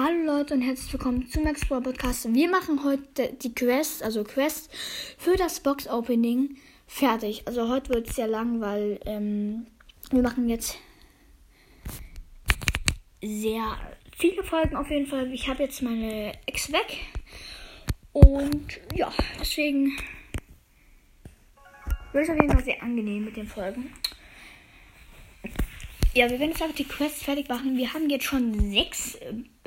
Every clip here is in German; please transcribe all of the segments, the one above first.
Hallo Leute und herzlich willkommen zu Max Brawl Podcast. Wir machen heute die Quest, also Quest für das Box Opening fertig. Also heute wird es sehr lang, weil ähm, wir machen jetzt sehr viele Folgen auf jeden Fall. Ich habe jetzt meine Ex weg und ja, deswegen wird es auf jeden Fall sehr angenehm mit den Folgen. Ja, wir werden jetzt einfach die Quest fertig machen. Wir haben jetzt schon sechs.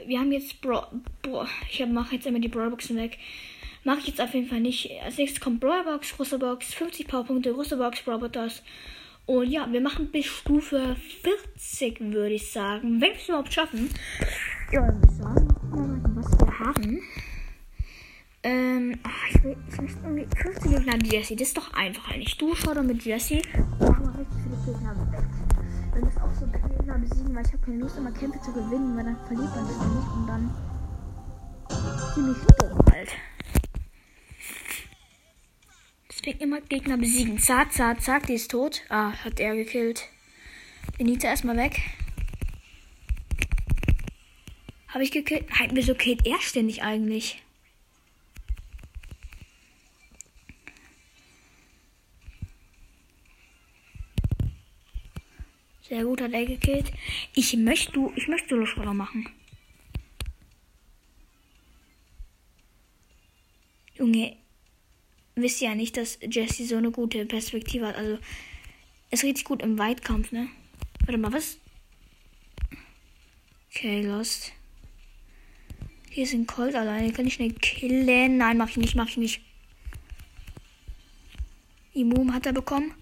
Wir haben jetzt Bro. Bro ich mache jetzt immer die Brawlboxen weg. Mache ich jetzt auf jeden Fall nicht. Als nächstes kommt Brawlbox, große Box, 50 Powerpunkte, große Box, Brawlboters. Und ja, wir machen bis Stufe 40, würde ich sagen. Wenn wir es überhaupt schaffen. Ja, würde ich sagen, was wir haben. Ähm, ach, ich will, ich möchte irgendwie 15 Gegner Jesse. Das ist doch einfach eigentlich. Du schau doch mit Jesse. Mach mal richtig viele Gegner weg. Gegner besiegen, weil ich habe keine Lust, immer Kämpfe zu gewinnen, weil dann verliert man das nämlich und dann ziemlich dumm halt. Deswegen immer Gegner besiegen. Zack, zack, zack, die ist tot. Ah, hat er gekillt. Benita erstmal weg. Habe ich gekillt? Halt, wieso killt er ständig eigentlich? Sehr gut hat er gekillt. Ich möchte, ich möchte Solo-Schroller machen. Junge, wisst ihr ja nicht, dass Jesse so eine gute Perspektive hat. Also, ist richtig gut im Weitkampf, ne? Warte mal, was? Okay, lost. Hier ist ein Colt alleine. Kann ich schnell killen? Nein, mach ich nicht, mach ich nicht. Imum hat er bekommen.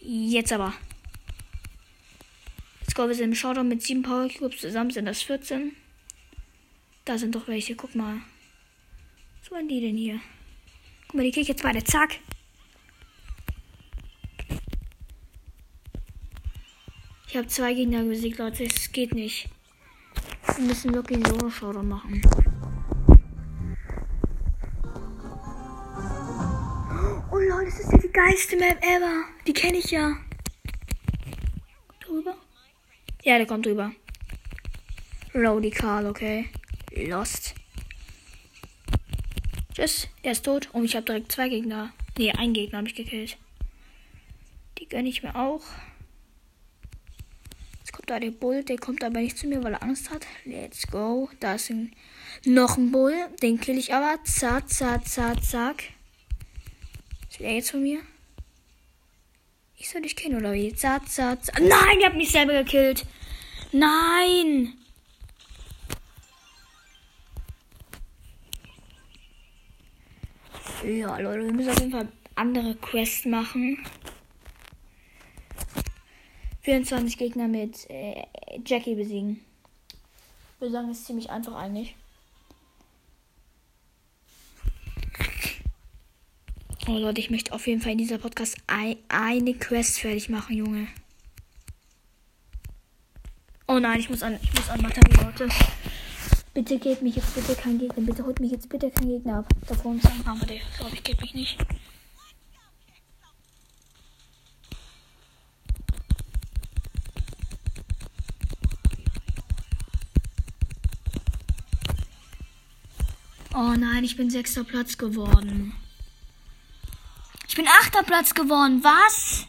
Jetzt aber. Go, wir sind im Showdown mit 7 Power Cubes. Zusammen sind das 14. Da sind doch welche. Guck mal. Was waren die denn hier? Guck mal, die krieg ich jetzt beide. Zack. Ich habe zwei Gegner besiegt, Leute. Es geht nicht. Wir müssen wirklich Solo-Showdown machen. Oh Leute, das ist ja die geilste Map ever. Die kenne ich ja. Drüber? Ja, der kommt drüber. Rowdy Karl, okay. Lost. Tschüss, er ist tot. Und ich habe direkt zwei Gegner. Nee, einen Gegner habe ich gekillt. Die gönne ich mir auch. Jetzt kommt da der Bull. Der kommt aber nicht zu mir, weil er Angst hat. Let's go. Da ist ein, noch ein Bull. Den kill ich aber. Zack, zack, zack, zack. Was will jetzt von mir? Ich soll dich kennen, oder wie? Zack, zack, zack. Nein, ich hab mich selber gekillt. Nein! Ja, Leute, wir müssen auf jeden Fall andere Quests machen. 24 Gegner mit äh, Jackie besiegen. Ich würde sagen, das ist ziemlich einfach eigentlich. Oh Leute, ich möchte auf jeden Fall in dieser Podcast ein, eine Quest fertig machen, Junge. Oh nein, ich muss an, ich muss an Batterie, Leute. Bitte geht mich jetzt bitte kein Gegner. Bitte holt mich jetzt bitte kein Gegner ab. Davon sagen haben wir den. Glaube ich, geht mich nicht. Oh nein, ich bin sechster Platz geworden. Ich bin achter Platz geworden. Was?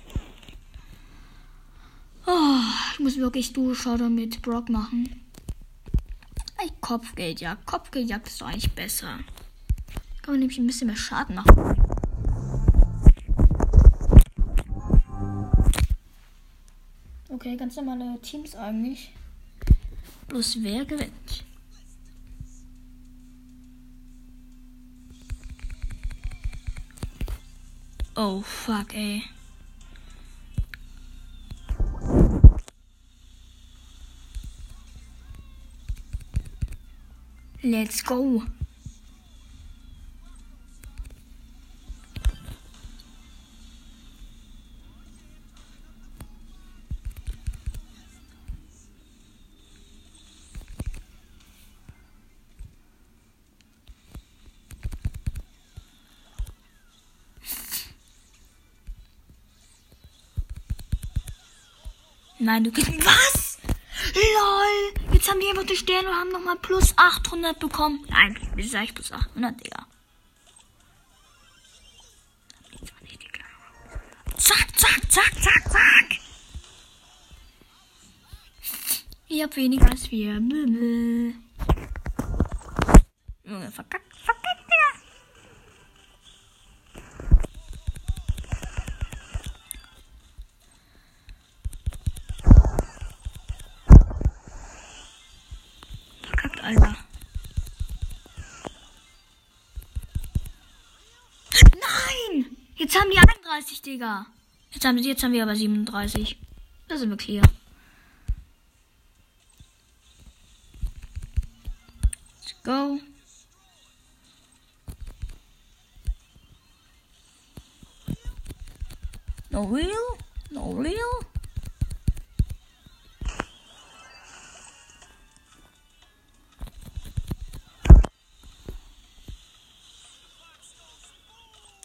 Oh, ich muss wirklich Duo-Showdown mit Brock machen. Ey, Kopfgeldjagd. Kopfgeldjagd ist doch eigentlich besser. Kann man nämlich ein bisschen mehr Schaden machen. Okay, ganz normale Teams eigentlich. Bloß wer gewinnt? Oh, fuck, ey. Let's go. Nein, du gehst. Was? LOL! Haben die einfach die Sterne und haben nochmal plus 800 bekommen. Nein, wie sag ich plus 800, Digga? Zack, zack, zack, zack, zack. Ich hab weniger als wir. Junge, verkackt, Jetzt haben die 31, Digga. Jetzt haben, jetzt haben wir aber 37. Da sind wir clear. Let's go. No real?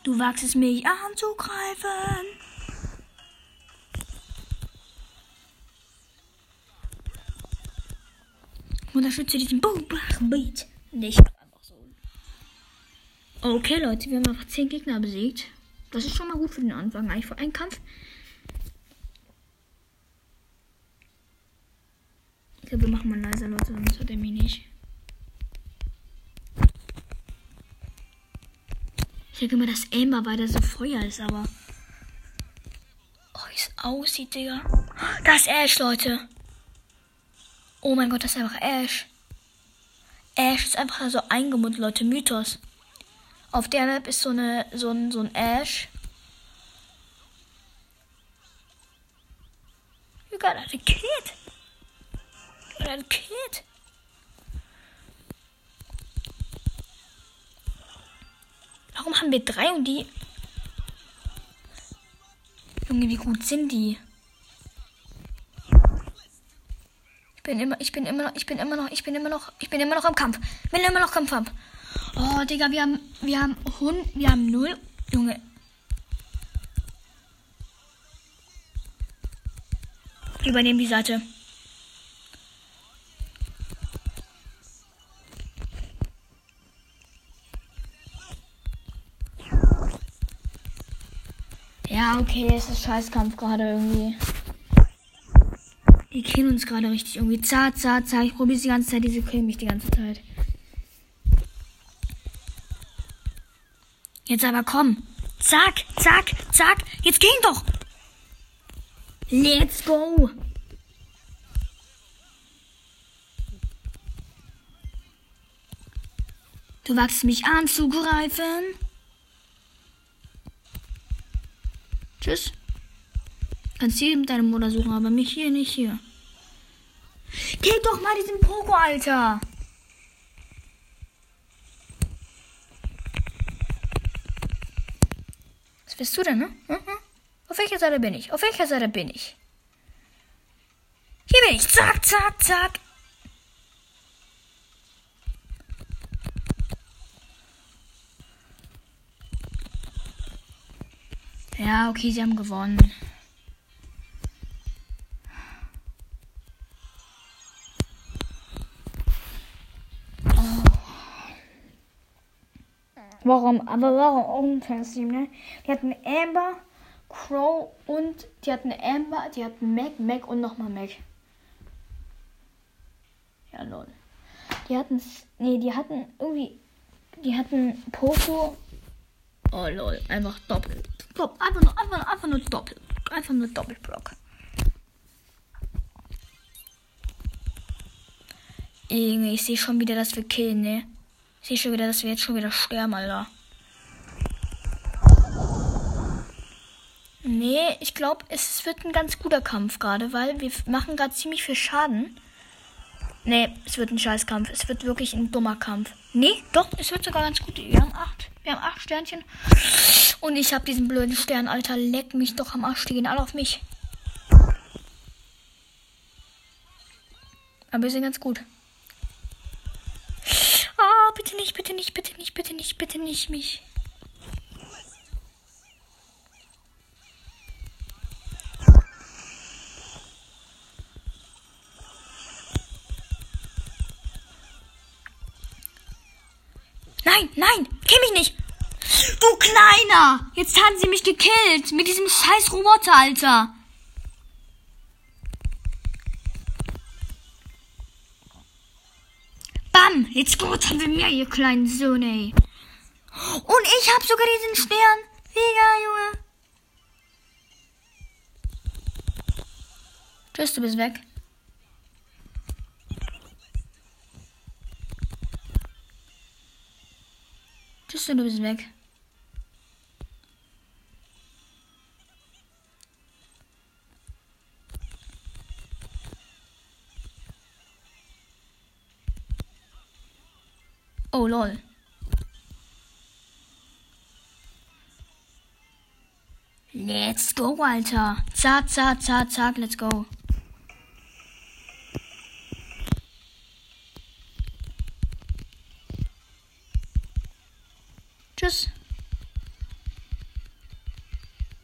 Du wagst es mich anzugreifen. Unterstütze diesen Boom-Beat. Nicht einfach so. Okay, Leute, wir haben einfach 10 Gegner besiegt. Das ist schon mal gut für den Anfang. Eigentlich für einen Kampf. Ich glaube, wir machen mal leiser, Leute, sonst hört er mich nicht. Denke immer, dass Amber weiter so Feuer ist, aber. Oh, wie es aussieht, Digga. Das ist Ash, Leute. Oh mein Gott, das ist einfach Ash. Ash ist einfach so eingemunt, Leute. Mythos. Auf der Map ist so eine so ein, so ein Ash. You got a kid. You got a kid. Warum haben wir drei und die. Junge, wie gut sind die? Ich bin immer, ich bin immer noch, ich bin immer noch, ich bin immer noch, ich bin immer noch im Kampf. Bin immer noch im Kampf. Oh, Digga, wir haben, wir haben Hund, wir haben null. Junge. Übernehmen die Seite. Okay, es ist Scheißkampf gerade irgendwie. Die killen uns gerade richtig irgendwie. Zart, zart, zart. Ich probiere die ganze Zeit, diese killen mich die ganze Zeit. Jetzt aber komm. Zack, zack, zack. Jetzt ging doch. Let's go. Du wagst mich anzugreifen. Tschüss. Kannst hier mit deinem Mutter suchen, aber mich hier nicht hier. Kill doch mal diesen Poko, Alter. Was bist du denn, ne? Mhm. Auf welcher Seite bin ich? Auf welcher Seite bin ich? Hier bin ich. Zack, zack, zack. Ja, okay, sie haben gewonnen. Warum? Aber warum Fantasy, ne? Die hatten Amber, Crow und die hatten Amber, die hatten Mac, Mac und nochmal Mac. Ja, lol. Die hatten, nee, die hatten irgendwie, die hatten Poco. Oh lol, einfach doppelt. Dopp, einfach nur, einfach, nur, einfach nur doppelt. Einfach nur Doppelblock. Irgendwie, ich sehe schon wieder, dass wir killen, ne? Ich sehe schon wieder, dass wir jetzt schon wieder sterben, Alter. Nee, ich glaube, es wird ein ganz guter Kampf gerade, weil wir machen gerade ziemlich viel Schaden. Nee, es wird ein Scheißkampf. Es wird wirklich ein dummer Kampf. Nee, doch, es wird sogar ganz gut. Wir haben acht. Wir haben acht Sternchen. Und ich habe diesen blöden Stern, Alter. Leck mich doch am Arsch. Die gehen alle auf mich. Aber wir sind ganz gut. Ah, bitte nicht, bitte nicht, bitte nicht, bitte nicht, bitte nicht mich. Nein, nein, kill mich nicht. Du Kleiner! Jetzt haben sie mich gekillt. Mit diesem scheiß Roboter, Alter. Bam! Jetzt gut haben wir mehr, ihr kleinen Söhne, ey. Und ich hab sogar diesen Stern. Mega, Junge. Tschüss, du bist weg. Tschüss, du bist weg. Oh lol. Let's go, Alter. Zack, zack, zack, zack, let's go. Tschüss.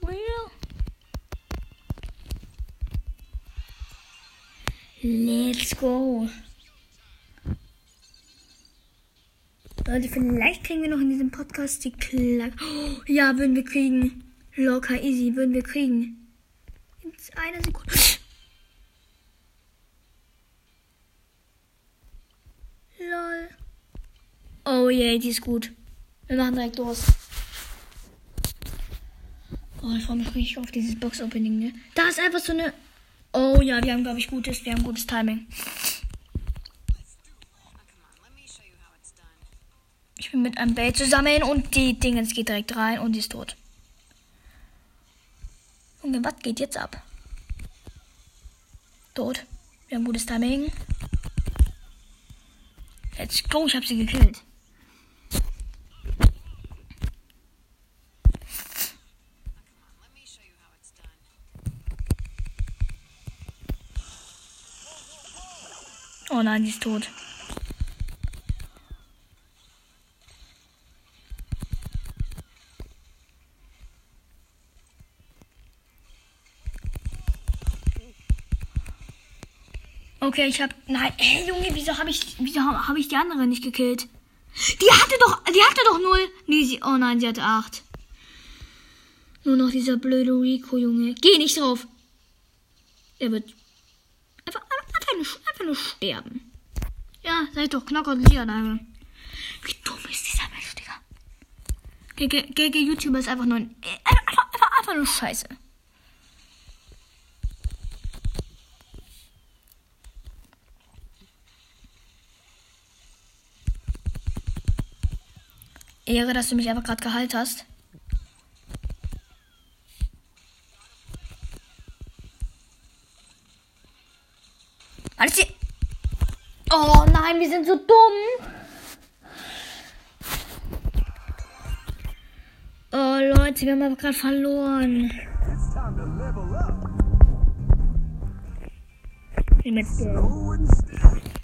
Well. Let's go. Leute, vielleicht kriegen wir noch in diesem Podcast die Klack. Oh, ja, würden wir kriegen. Locker, easy, würden wir kriegen. In einer Sekunde. Lol. Oh je, yeah, die ist gut. Wir machen direkt los. Oh, ich freue mich richtig auf dieses Box-Opening, ne? Da ist einfach so eine. Oh ja, wir haben, glaube ich, gutes, wir haben gutes Timing. Mit einem Bait zusammen und die Dingens geht direkt rein und die ist tot. Junge, was geht jetzt ab? Tot. Wir haben gutes Timing. Let's go, ich hab sie gekillt. Oh nein, die ist tot. Okay, ich hab. Nein, hey Junge, wieso habe ich. Wieso habe ich die andere nicht gekillt? Die hatte doch. Die hatte doch null. Nee, sie. Oh nein, sie hatte acht. Nur noch dieser blöde Rico, Junge. Geh nicht drauf. Er wird. Einfach, einfach, nur, einfach nur sterben. Ja, seid doch Knocker und Lianage. Wie dumm ist dieser Mensch, Digga? GG YouTuber ist einfach nur ein. Einfach, einfach, einfach nur Scheiße. Ehre, dass du mich einfach gerade geheilt hast. Alles hier. Oh nein, wir sind so dumm. Oh Leute, wir haben aber gerade verloren. Ich nehme jetzt Geld.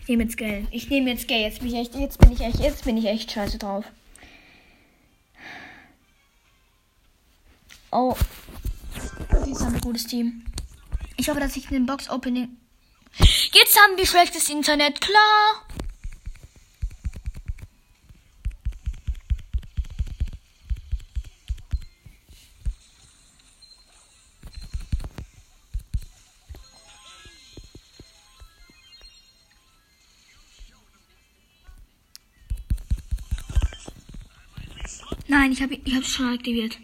Ich nehme jetzt Geld. Ich nehme jetzt Geld. Jetzt bin ich echt, jetzt bin ich echt, jetzt bin ich echt scheiße drauf. Oh. Die ist ein gutes Team. Ich hoffe, dass ich den Box-Opening. Jetzt haben wir schlechtes Internet, klar. Nein, ich habe ich es schon aktiviert.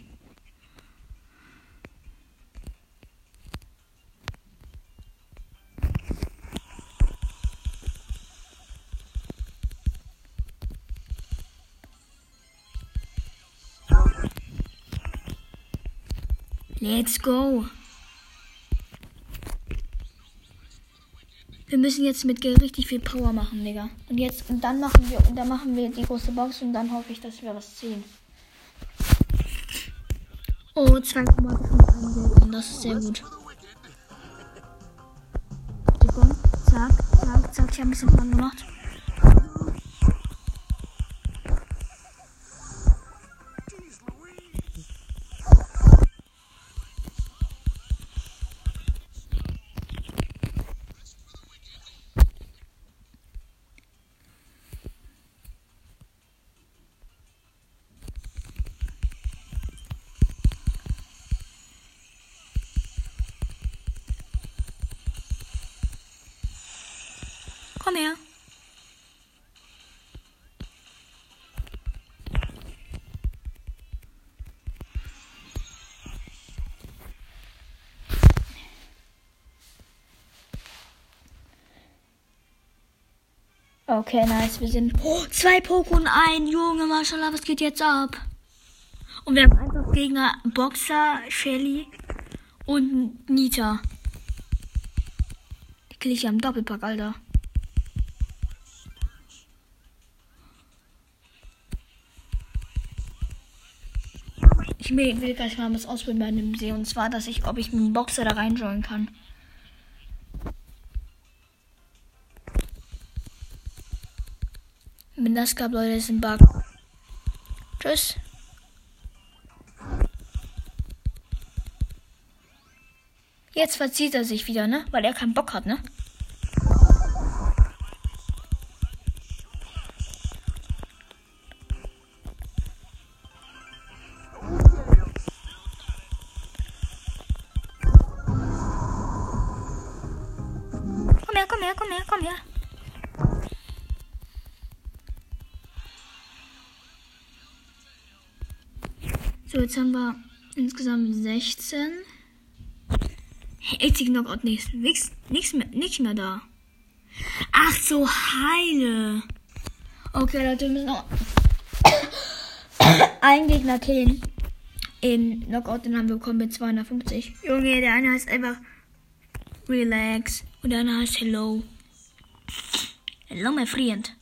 Let's go. Wir müssen jetzt mit Geld richtig viel Power machen, Digga. Und jetzt, und dann machen wir, und dann machen wir die große Box und dann hoffe ich, dass wir was ziehen. Oh, 2,5 Das ist sehr gut. Zack, zack, zack. Ich habe ein bisschen Plan gemacht. Komm her. Okay, nice. Wir sind oh, zwei Pokémon ein Junge, Mashallah, was geht jetzt ab? Und wir haben einfach Gegner Boxer, Shelly und Nita. Die kill ja im Doppelpack, Alter. Ich will gleich mal was ausprobieren bei dem See. Und zwar, dass ich, ob ich mit dem Boxer da reinjoinen kann. Wenn das gab, Leute, ist ein Bug. Tschüss. Jetzt verzieht er sich wieder, ne? Weil er keinen Bock hat, ne? Komm her, komm her, komm her. So, jetzt haben wir insgesamt 16. Hey, Knockout nichts. Nichts, nichts mehr, nichts mehr da. Ach so, heile. Okay, Leute, wir müssen noch einen Gegner killen. In Knockout, den haben wir bekommen mit 250. Junge, der eine heißt einfach Relax und andere heißt Hello. Hello, mein Freund.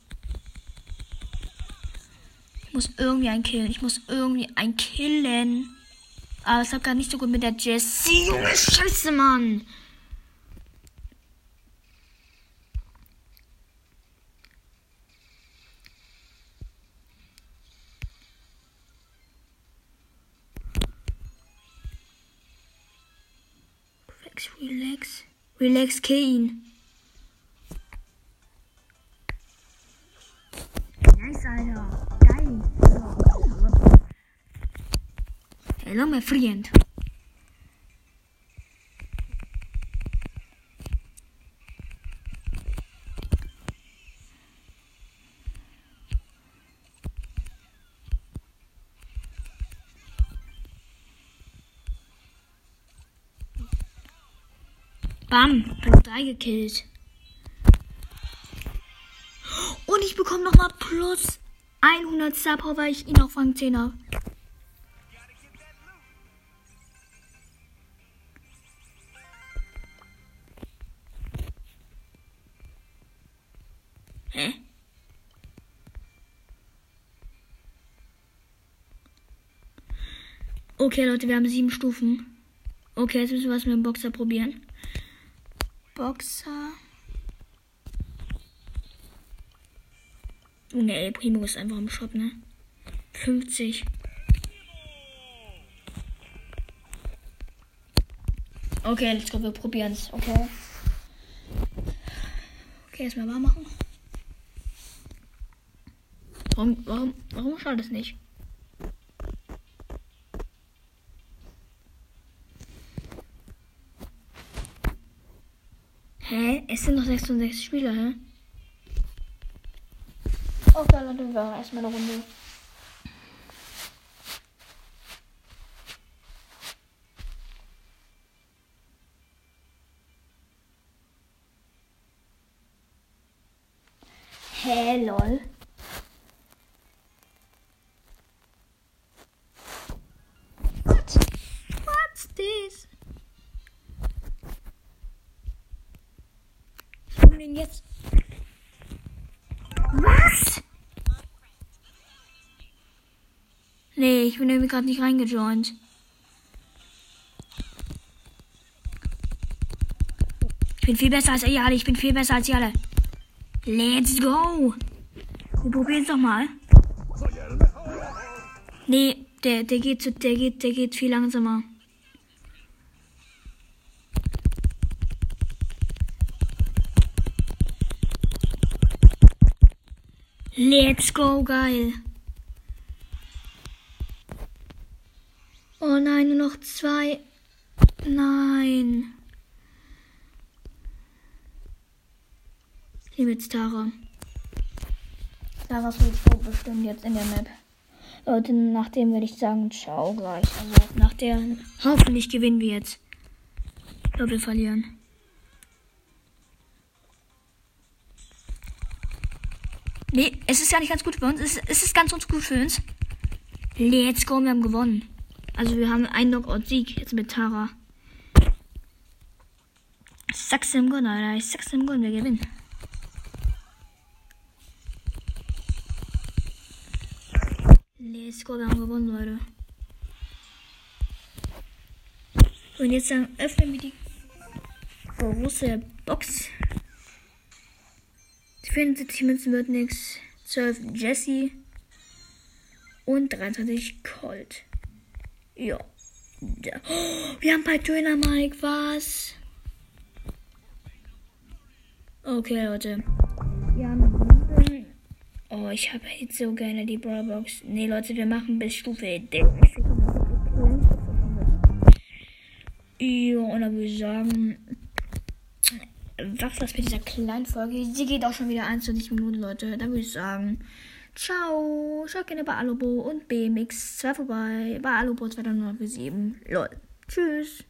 Ich muss irgendwie einen killen. Ich muss irgendwie einen killen. Aber es hat gar nicht so gut mit der Jessie. Junge, scheiße, Mann. Relax. Relax, ihn. Nice, Alter. Hello, my friend. Bam, Platz 3 gekillt. Und ich bekomme nochmal plus 100 Star Power, weil ich ihn auf Rang 10 habe. Hä? Okay, Leute, wir haben sieben Stufen. Okay, jetzt müssen wir was mit dem Boxer probieren. Boxer. Ne, El Primo ist einfach im Shop, ne? 50. Okay, let's go, wir probieren es. Okay. Okay, erstmal warm machen. Warum, warum, warum schaut es nicht? Es sind noch 66 Spieler, hä? Okay, Leute, wir machen erstmal eine Runde. Ich will den jetzt. Was? Nee, ich bin irgendwie gerade nicht reingejoint. Ich bin viel besser als ihr alle. Ich bin viel besser als ihr alle. Let's go. Wir probieren es doch mal. Nee, der, der geht zu, der geht, der geht viel langsamer. Let's go, geil. Oh nein, nur noch zwei. Nein. Ich nehme jetzt Tara. Tara so bestimmt jetzt in der Map. Leute, nachdem würde ich sagen, ciao gleich. Also nach der hoffentlich gewinnen wir jetzt. Ich glaube, wir verlieren. Nee, es ist ja nicht ganz gut für uns. Es, es ist ganz uns gut für uns. Let's go, wir haben gewonnen. Also wir haben einen Knockout-Sieg jetzt mit Tara. Ich sag's im Grund, Alter. Ich sag's im Grund, wir gewinnen. Let's go, wir haben gewonnen, Leute. Und jetzt dann öffnen wir die große Box. 74 Münzen wird nichts. 12 Jesse. Und 23 Colt. Ja. Oh, wir haben bei Döner Mike was. Okay, Leute. Wir haben Oh, ich habe jetzt so gerne die Brawlbox. Nee, Leute, wir machen bis Stufe Ja, und dann würde ich sagen, das mit dieser kleinen Folge? Sie geht auch schon wieder 21 Minuten, Leute. Dann würde ich sagen, ciao. Schaut gerne bei Alubo und BMX2 vorbei. Bei Alubo 2907. Lol. Tschüss.